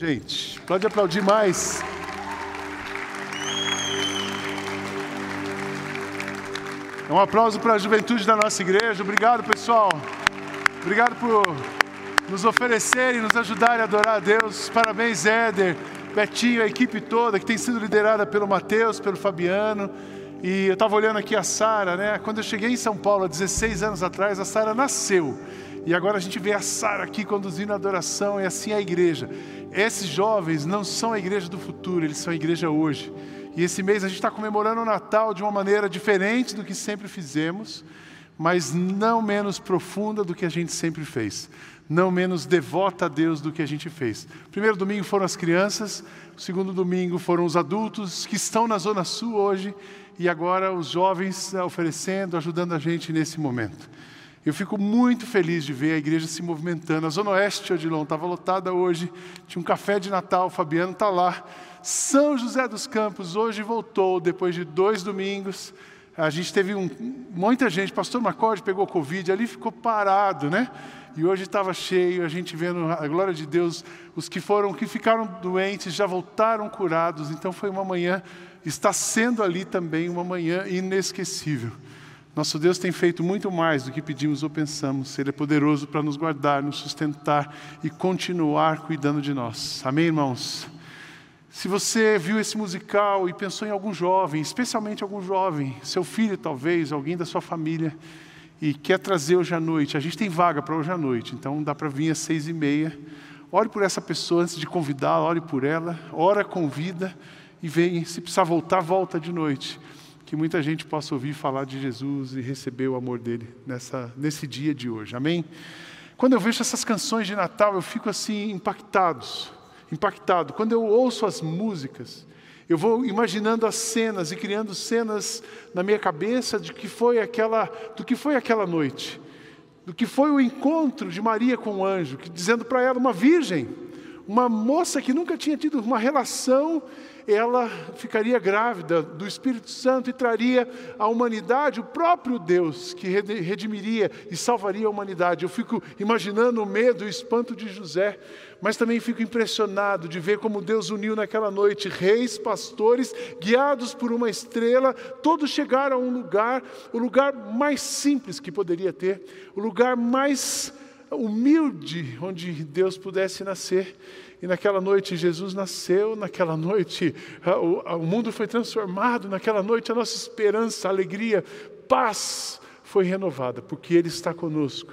Gente, pode aplaudir mais. É um aplauso para a juventude da nossa igreja. Obrigado, pessoal. Obrigado por nos oferecerem, nos ajudarem a adorar a Deus. Parabéns, Éder, Betinho, a equipe toda que tem sido liderada pelo Mateus, pelo Fabiano. E eu estava olhando aqui a Sara, né? Quando eu cheguei em São Paulo, há 16 anos atrás, a Sara nasceu. E agora a gente vê a Sara aqui conduzindo a adoração, e assim é a igreja. Esses jovens não são a igreja do futuro, eles são a igreja hoje. E esse mês a gente está comemorando o Natal de uma maneira diferente do que sempre fizemos, mas não menos profunda do que a gente sempre fez, não menos devota a Deus do que a gente fez. Primeiro domingo foram as crianças, segundo domingo foram os adultos que estão na Zona Sul hoje, e agora os jovens oferecendo, ajudando a gente nesse momento. Eu fico muito feliz de ver a igreja se movimentando. A Zona Oeste, Odilon, estava lotada hoje, tinha um café de Natal, o Fabiano está lá. São José dos Campos hoje voltou, depois de dois domingos. A gente teve um, muita gente, pastor Macorde pegou Covid, ali ficou parado, né? E hoje estava cheio, a gente vendo a glória de Deus, os que foram, que ficaram doentes já voltaram curados. Então foi uma manhã, está sendo ali também uma manhã inesquecível. Nosso Deus tem feito muito mais do que pedimos ou pensamos. Ele é poderoso para nos guardar, nos sustentar e continuar cuidando de nós. Amém, irmãos? Se você viu esse musical e pensou em algum jovem, especialmente algum jovem, seu filho talvez, alguém da sua família, e quer trazer hoje à noite, a gente tem vaga para hoje à noite, então dá para vir às seis e meia. Ore por essa pessoa antes de convidá-la, ore por ela, ora, convida e vem. Se precisar voltar, volta de noite. Que muita gente possa ouvir falar de Jesus e receber o amor dele nessa, nesse dia de hoje. Amém? Quando eu vejo essas canções de Natal, eu fico assim impactados impactado. Quando eu ouço as músicas, eu vou imaginando as cenas e criando cenas na minha cabeça de que foi aquela, do que foi aquela noite, do que foi o encontro de Maria com o anjo, que, dizendo para ela, uma virgem, uma moça que nunca tinha tido uma relação ela ficaria grávida do Espírito Santo e traria à humanidade o próprio Deus que redimiria e salvaria a humanidade. Eu fico imaginando o medo e o espanto de José, mas também fico impressionado de ver como Deus uniu naquela noite reis, pastores, guiados por uma estrela, todos chegaram a um lugar, o lugar mais simples que poderia ter, o lugar mais humilde onde Deus pudesse nascer. E naquela noite Jesus nasceu, naquela noite o, o mundo foi transformado, naquela noite a nossa esperança, alegria, paz foi renovada, porque Ele está conosco.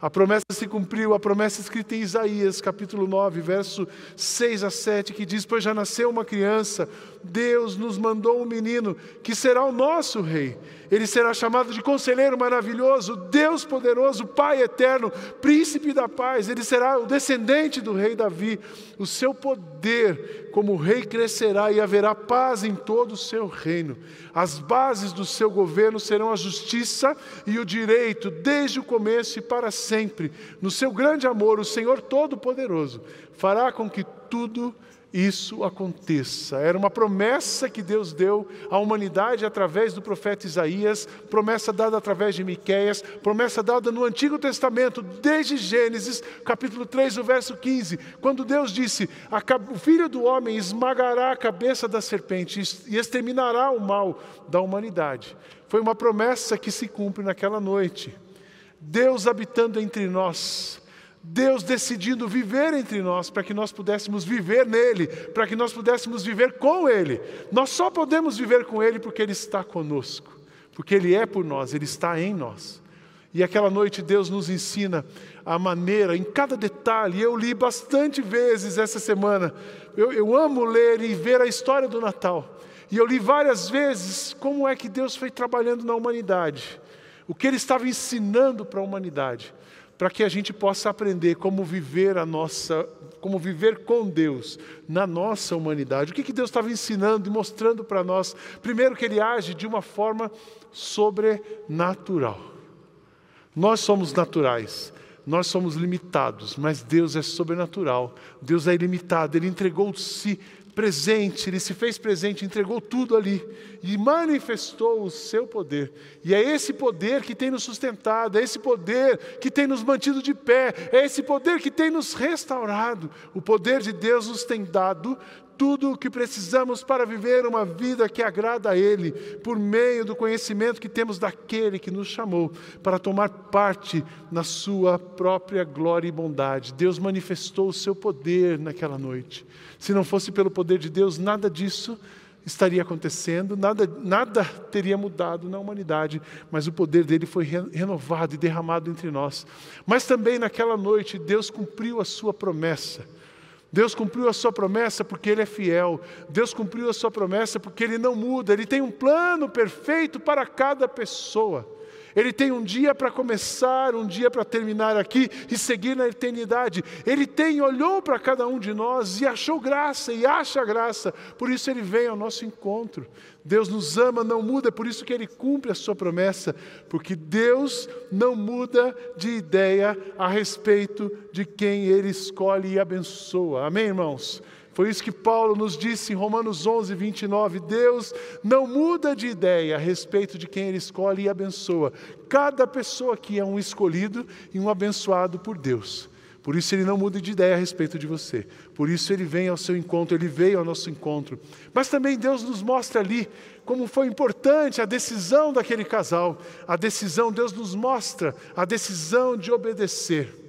A promessa se cumpriu, a promessa escrita em Isaías, capítulo 9, verso 6 a 7, que diz: Pois já nasceu uma criança, Deus nos mandou um menino, que será o nosso rei. Ele será chamado de Conselheiro Maravilhoso, Deus Poderoso, Pai Eterno, Príncipe da Paz. Ele será o descendente do rei Davi. O seu poder como rei crescerá e haverá paz em todo o seu reino. As bases do seu governo serão a justiça e o direito, desde o começo e para sempre. No seu grande amor, o Senhor Todo-Poderoso fará com que tudo isso aconteça. Era uma promessa que Deus deu à humanidade através do profeta Isaías, promessa dada através de Miqueias, promessa dada no Antigo Testamento, desde Gênesis, capítulo 3, o verso 15, quando Deus disse: "O filho do homem esmagará a cabeça da serpente e exterminará o mal da humanidade". Foi uma promessa que se cumpre naquela noite. Deus habitando entre nós, Deus decidindo viver entre nós, para que nós pudéssemos viver nele, para que nós pudéssemos viver com Ele. Nós só podemos viver com Ele porque Ele está conosco, porque Ele é por nós, Ele está em nós. E aquela noite Deus nos ensina a maneira, em cada detalhe. Eu li bastante vezes essa semana. Eu, eu amo ler e ver a história do Natal. E eu li várias vezes como é que Deus foi trabalhando na humanidade, o que Ele estava ensinando para a humanidade para que a gente possa aprender como viver a nossa como viver com Deus na nossa humanidade. O que, que Deus estava ensinando e mostrando para nós? Primeiro, que Ele age de uma forma sobrenatural. Nós somos naturais, nós somos limitados, mas Deus é sobrenatural, Deus é ilimitado, Ele entregou-se presente, Ele se fez presente, entregou tudo ali e manifestou o seu poder. E é esse poder que tem nos sustentado, é esse poder que tem nos mantido de pé, é esse poder que tem nos restaurado. O poder de Deus nos tem dado tudo o que precisamos para viver uma vida que agrada a Ele, por meio do conhecimento que temos daquele que nos chamou para tomar parte na Sua própria glória e bondade. Deus manifestou o seu poder naquela noite. Se não fosse pelo poder de Deus, nada disso estaria acontecendo, nada, nada teria mudado na humanidade, mas o poder dele foi renovado e derramado entre nós. Mas também naquela noite, Deus cumpriu a sua promessa. Deus cumpriu a sua promessa porque Ele é fiel. Deus cumpriu a sua promessa porque Ele não muda. Ele tem um plano perfeito para cada pessoa. Ele tem um dia para começar, um dia para terminar aqui e seguir na eternidade. Ele tem, olhou para cada um de nós e achou graça e acha graça. Por isso ele vem ao nosso encontro. Deus nos ama, não muda, é por isso que ele cumpre a sua promessa, porque Deus não muda de ideia a respeito de quem ele escolhe e abençoa. Amém, irmãos? Foi isso que Paulo nos disse em Romanos 11, 29. Deus não muda de ideia a respeito de quem Ele escolhe e abençoa. Cada pessoa aqui é um escolhido e um abençoado por Deus. Por isso Ele não muda de ideia a respeito de você. Por isso Ele vem ao seu encontro, Ele veio ao nosso encontro. Mas também Deus nos mostra ali como foi importante a decisão daquele casal. A decisão, Deus nos mostra a decisão de obedecer.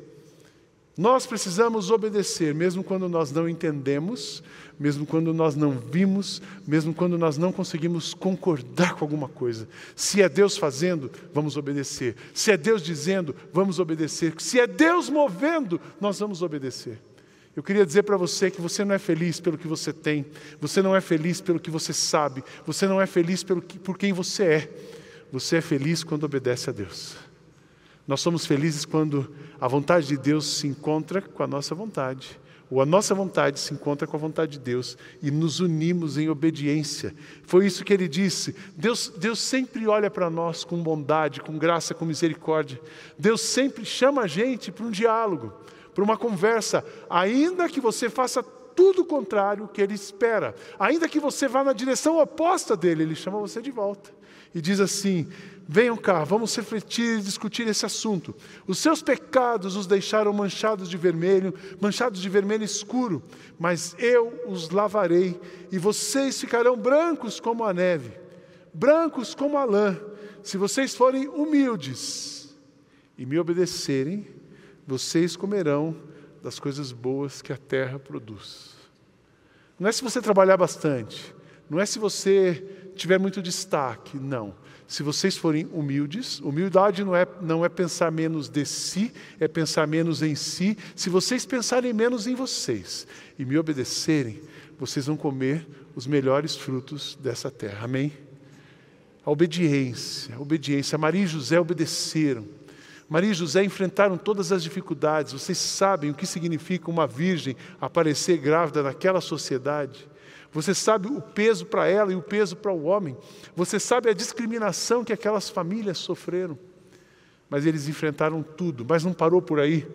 Nós precisamos obedecer, mesmo quando nós não entendemos, mesmo quando nós não vimos, mesmo quando nós não conseguimos concordar com alguma coisa. Se é Deus fazendo, vamos obedecer. Se é Deus dizendo, vamos obedecer. Se é Deus movendo, nós vamos obedecer. Eu queria dizer para você que você não é feliz pelo que você tem, você não é feliz pelo que você sabe, você não é feliz pelo que, por quem você é. Você é feliz quando obedece a Deus. Nós somos felizes quando a vontade de Deus se encontra com a nossa vontade, ou a nossa vontade se encontra com a vontade de Deus e nos unimos em obediência. Foi isso que ele disse. Deus, Deus sempre olha para nós com bondade, com graça, com misericórdia. Deus sempre chama a gente para um diálogo, para uma conversa, ainda que você faça tudo o contrário que ele espera, ainda que você vá na direção oposta dele, ele chama você de volta e diz assim: Venham cá, vamos refletir e discutir esse assunto. Os seus pecados os deixaram manchados de vermelho, manchados de vermelho escuro, mas eu os lavarei e vocês ficarão brancos como a neve, brancos como a lã. Se vocês forem humildes e me obedecerem, vocês comerão das coisas boas que a terra produz. Não é se você trabalhar bastante, não é se você tiver muito destaque, não se vocês forem humildes, humildade não é, não é pensar menos de si, é pensar menos em si. Se vocês pensarem menos em vocês e me obedecerem, vocês vão comer os melhores frutos dessa terra. Amém? A obediência, a obediência. Maria e José obedeceram. Maria e José enfrentaram todas as dificuldades. Vocês sabem o que significa uma virgem aparecer grávida naquela sociedade. Você sabe o peso para ela e o peso para o homem. Você sabe a discriminação que aquelas famílias sofreram. Mas eles enfrentaram tudo, mas não parou por aí.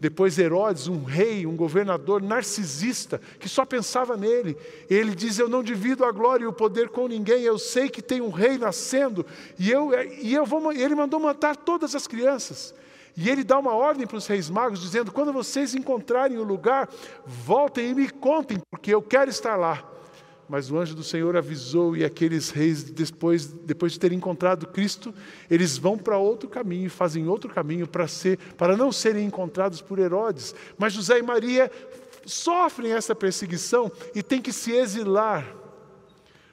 Depois Herodes, um rei, um governador narcisista, que só pensava nele. Ele diz: Eu não divido a glória e o poder com ninguém. Eu sei que tem um rei nascendo e eu, e eu vou. Ele mandou matar todas as crianças. E ele dá uma ordem para os reis magos, dizendo: Quando vocês encontrarem o lugar, voltem e me contem, porque eu quero estar lá. Mas o anjo do Senhor avisou, e aqueles reis, depois, depois de terem encontrado Cristo, eles vão para outro caminho, fazem outro caminho para, ser, para não serem encontrados por Herodes. Mas José e Maria sofrem essa perseguição e têm que se exilar.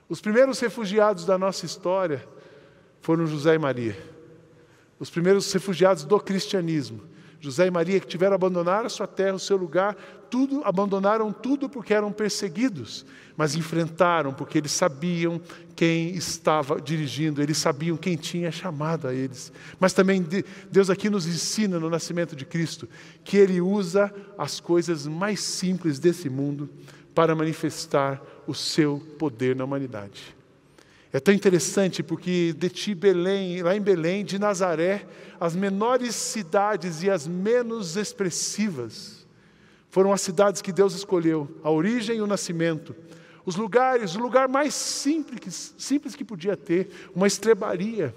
Os primeiros refugiados da nossa história foram José e Maria. Os primeiros refugiados do cristianismo. José e Maria que tiveram abandonar a sua terra, o seu lugar, tudo, abandonaram tudo porque eram perseguidos, mas enfrentaram porque eles sabiam quem estava dirigindo, eles sabiam quem tinha chamado a eles. Mas também Deus aqui nos ensina no nascimento de Cristo que Ele usa as coisas mais simples desse mundo para manifestar o seu poder na humanidade. É tão interessante porque de ti, Belém, lá em Belém, de Nazaré, as menores cidades e as menos expressivas foram as cidades que Deus escolheu, a origem e o nascimento. Os lugares, o lugar mais simples, simples que podia ter, uma estrebaria,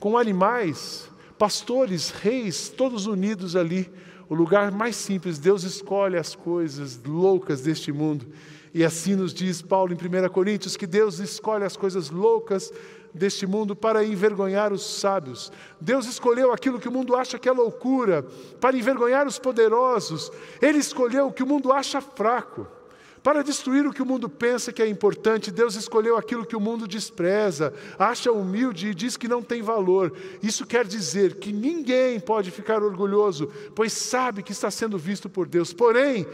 com animais, pastores, reis, todos unidos ali. O lugar mais simples, Deus escolhe as coisas loucas deste mundo e assim nos diz Paulo em 1 Coríntios que Deus escolhe as coisas loucas deste mundo para envergonhar os sábios. Deus escolheu aquilo que o mundo acha que é loucura para envergonhar os poderosos. Ele escolheu o que o mundo acha fraco para destruir o que o mundo pensa que é importante, Deus escolheu aquilo que o mundo despreza, acha humilde e diz que não tem valor. Isso quer dizer que ninguém pode ficar orgulhoso, pois sabe que está sendo visto por Deus. Porém,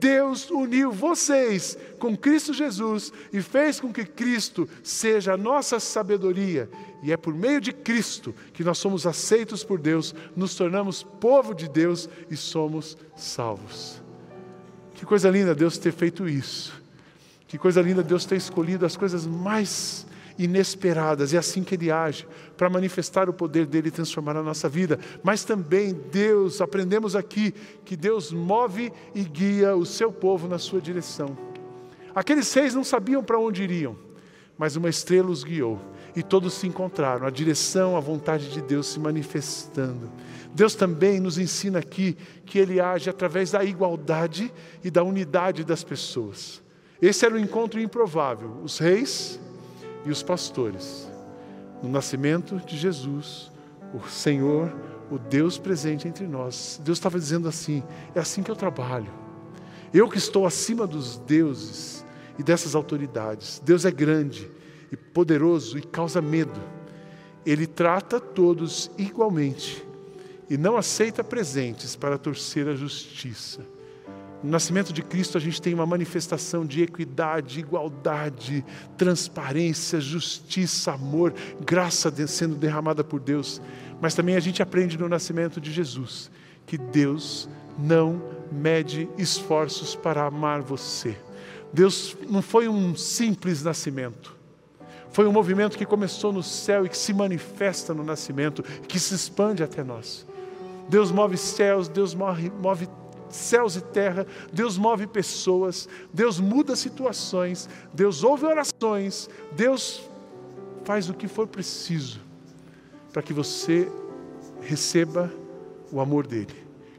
Deus uniu vocês com Cristo Jesus e fez com que Cristo seja a nossa sabedoria. E é por meio de Cristo que nós somos aceitos por Deus, nos tornamos povo de Deus e somos salvos. Que coisa linda Deus ter feito isso. Que coisa linda Deus ter escolhido as coisas mais inesperadas. É assim que Ele age, para manifestar o poder dele e transformar a nossa vida. Mas também Deus, aprendemos aqui, que Deus move e guia o seu povo na sua direção. Aqueles seis não sabiam para onde iriam, mas uma estrela os guiou. E todos se encontraram, a direção, a vontade de Deus se manifestando. Deus também nos ensina aqui que Ele age através da igualdade e da unidade das pessoas. Esse era o encontro improvável, os reis e os pastores. No nascimento de Jesus, o Senhor, o Deus presente entre nós. Deus estava dizendo assim: é assim que eu trabalho. Eu que estou acima dos deuses e dessas autoridades. Deus é grande e poderoso e causa medo. Ele trata todos igualmente e não aceita presentes para torcer a justiça. No nascimento de Cristo, a gente tem uma manifestação de equidade, igualdade, transparência, justiça, amor, graça sendo derramada por Deus. Mas também a gente aprende no nascimento de Jesus que Deus não mede esforços para amar você. Deus não foi um simples nascimento. Foi um movimento que começou no céu e que se manifesta no nascimento, que se expande até nós. Deus move céus, Deus move, move céus e terra, Deus move pessoas, Deus muda situações, Deus ouve orações, Deus faz o que for preciso para que você receba o amor dele.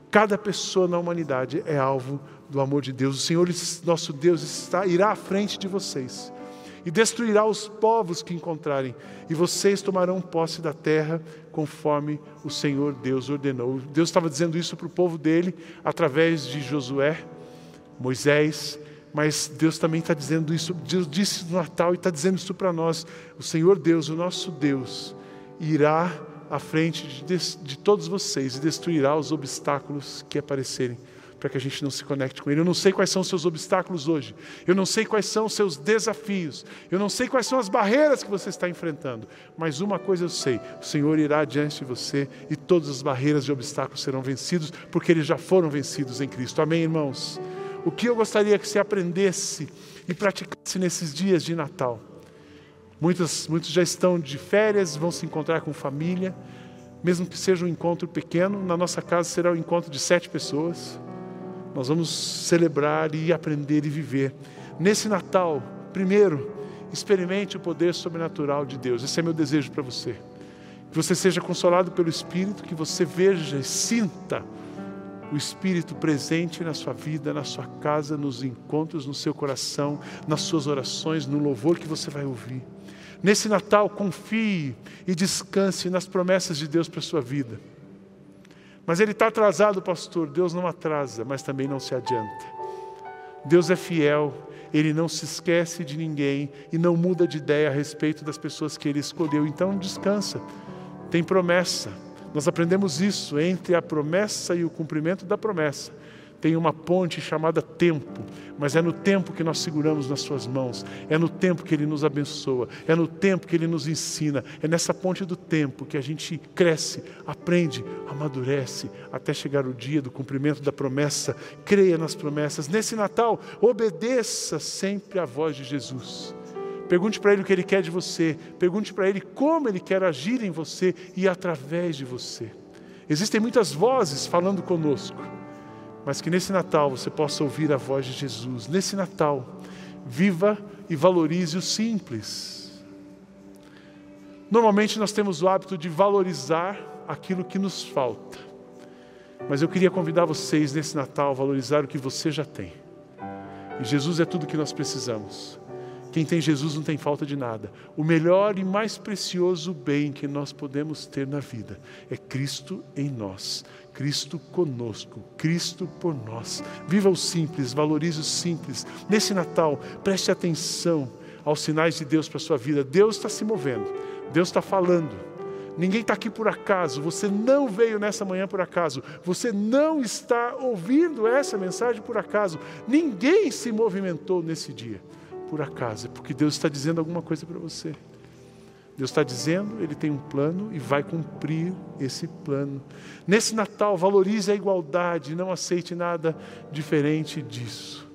Cada pessoa na humanidade é alvo do amor de Deus. O Senhor, nosso Deus, está, irá à frente de vocês e destruirá os povos que encontrarem, e vocês tomarão posse da terra conforme o Senhor Deus ordenou. Deus estava dizendo isso para o povo dele através de Josué, Moisés, mas Deus também está dizendo isso, Deus disse no Natal e está dizendo isso para nós. O Senhor Deus, o nosso Deus, irá à frente de, de todos vocês e destruirá os obstáculos que aparecerem para que a gente não se conecte com Ele. Eu não sei quais são os seus obstáculos hoje, eu não sei quais são os seus desafios, eu não sei quais são as barreiras que você está enfrentando, mas uma coisa eu sei: o Senhor irá diante de você e todas as barreiras e obstáculos serão vencidos, porque eles já foram vencidos em Cristo. Amém, irmãos? O que eu gostaria que você aprendesse e praticasse nesses dias de Natal? Muitos, muitos já estão de férias, vão se encontrar com família, mesmo que seja um encontro pequeno, na nossa casa será um encontro de sete pessoas. Nós vamos celebrar e aprender e viver. Nesse Natal, primeiro, experimente o poder sobrenatural de Deus. Esse é meu desejo para você. Que você seja consolado pelo Espírito, que você veja e sinta o Espírito presente na sua vida, na sua casa, nos encontros, no seu coração, nas suas orações, no louvor que você vai ouvir. Nesse Natal, confie e descanse nas promessas de Deus para a sua vida. Mas ele está atrasado, pastor. Deus não atrasa, mas também não se adianta. Deus é fiel, ele não se esquece de ninguém e não muda de ideia a respeito das pessoas que ele escolheu. Então descansa, tem promessa, Nós aprendemos isso entre a promessa e o cumprimento da promessa tem uma ponte chamada tempo, mas é no tempo que nós seguramos nas Suas mãos, é no tempo que Ele nos abençoa, é no tempo que Ele nos ensina, é nessa ponte do tempo que a gente cresce, aprende, amadurece, até chegar o dia do cumprimento da promessa. Creia nas promessas. Nesse Natal, obedeça sempre à voz de Jesus. Pergunte para Ele o que Ele quer de você, pergunte para Ele como Ele quer agir em você e através de você. Existem muitas vozes falando conosco mas que nesse Natal você possa ouvir a voz de Jesus. Nesse Natal, viva e valorize o simples. Normalmente nós temos o hábito de valorizar aquilo que nos falta. Mas eu queria convidar vocês nesse Natal a valorizar o que você já tem. E Jesus é tudo que nós precisamos. Quem tem Jesus não tem falta de nada. O melhor e mais precioso bem que nós podemos ter na vida é Cristo em nós. Cristo conosco, Cristo por nós. Viva o simples, valorize o simples. Nesse Natal, preste atenção aos sinais de Deus para a sua vida. Deus está se movendo, Deus está falando. Ninguém está aqui por acaso, você não veio nessa manhã por acaso, você não está ouvindo essa mensagem por acaso, ninguém se movimentou nesse dia por acaso, é porque Deus está dizendo alguma coisa para você. Deus está dizendo, Ele tem um plano e vai cumprir esse plano. Nesse Natal, valorize a igualdade, não aceite nada diferente disso.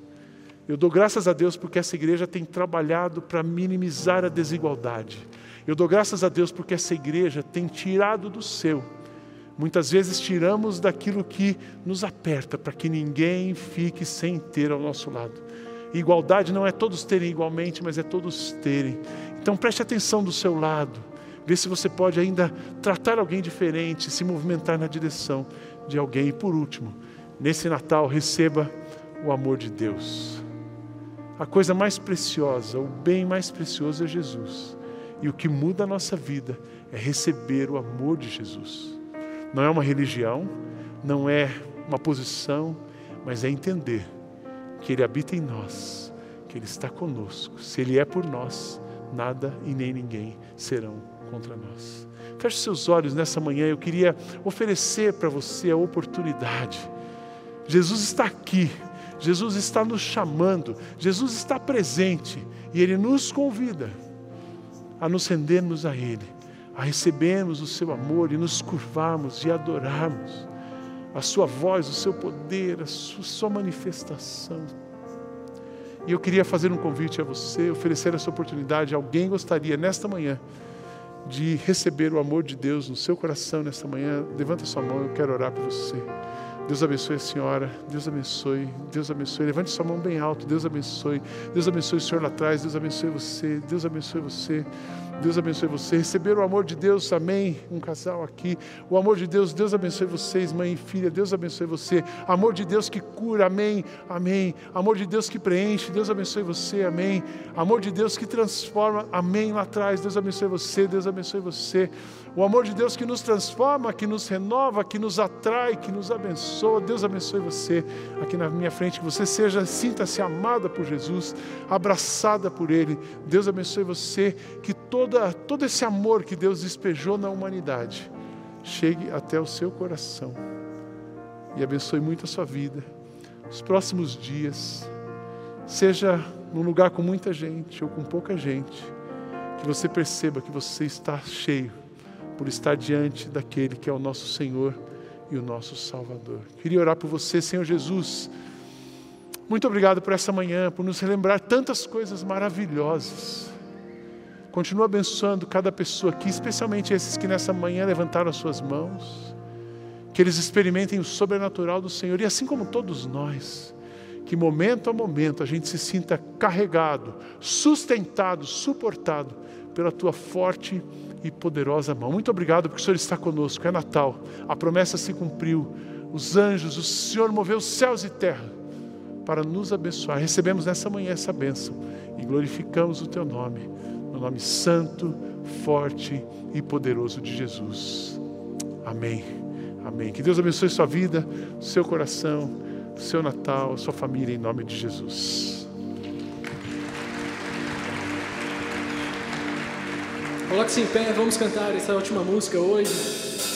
Eu dou graças a Deus porque essa igreja tem trabalhado para minimizar a desigualdade. Eu dou graças a Deus porque essa igreja tem tirado do seu. Muitas vezes tiramos daquilo que nos aperta para que ninguém fique sem ter ao nosso lado. Igualdade não é todos terem igualmente, mas é todos terem. Então preste atenção do seu lado, vê se você pode ainda tratar alguém diferente, se movimentar na direção de alguém. E por último, nesse Natal, receba o amor de Deus. A coisa mais preciosa, o bem mais precioso é Jesus. E o que muda a nossa vida é receber o amor de Jesus. Não é uma religião, não é uma posição, mas é entender que Ele habita em nós, que Ele está conosco. Se Ele é por nós, nada e nem ninguém serão contra nós. Feche seus olhos nessa manhã, eu queria oferecer para você a oportunidade. Jesus está aqui, Jesus está nos chamando, Jesus está presente e Ele nos convida a nos rendermos a Ele, a recebermos o Seu amor e nos curvarmos e adorarmos a Sua voz, o Seu poder, a Sua manifestação. E eu queria fazer um convite a você, oferecer essa oportunidade. Alguém gostaria nesta manhã de receber o amor de Deus no seu coração nesta manhã? Levanta sua mão, eu quero orar por você. Deus abençoe a senhora, Deus abençoe, Deus abençoe. Levante sua mão bem alto, Deus abençoe. Deus abençoe o senhor lá atrás, Deus abençoe você, Deus abençoe você. Deus abençoe você. Receber o amor de Deus, amém. Um casal aqui. O amor de Deus, Deus abençoe vocês, mãe e filha. Deus abençoe você. Amor de Deus que cura, amém. Amém. Amor de Deus que preenche, Deus abençoe você, amém. Amor de Deus que transforma, amém. Lá atrás, Deus abençoe você, Deus abençoe você. O amor de Deus que nos transforma, que nos renova, que nos atrai, que nos abençoa. Deus abençoe você aqui na minha frente, que você seja, sinta-se amada por Jesus, abraçada por Ele. Deus abençoe você, que toda, todo esse amor que Deus despejou na humanidade chegue até o seu coração e abençoe muito a sua vida. Os próximos dias, seja num lugar com muita gente ou com pouca gente, que você perceba que você está cheio por estar diante daquele que é o nosso Senhor e o nosso Salvador. Queria orar por você, Senhor Jesus. Muito obrigado por essa manhã, por nos relembrar tantas coisas maravilhosas. Continua abençoando cada pessoa aqui, especialmente esses que nessa manhã levantaram as suas mãos. Que eles experimentem o sobrenatural do Senhor e assim como todos nós, que momento a momento a gente se sinta carregado, sustentado, suportado pela tua forte e poderosa mão. Muito obrigado porque o Senhor está conosco. É Natal, a promessa se cumpriu. Os anjos, o Senhor moveu céus e terra para nos abençoar. Recebemos nessa manhã essa bênção e glorificamos o teu nome, no nome santo, forte e poderoso de Jesus. Amém. Amém. Que Deus abençoe sua vida, seu coração, seu Natal, sua família, em nome de Jesus. Coloque-se em pé, vamos cantar essa última música hoje.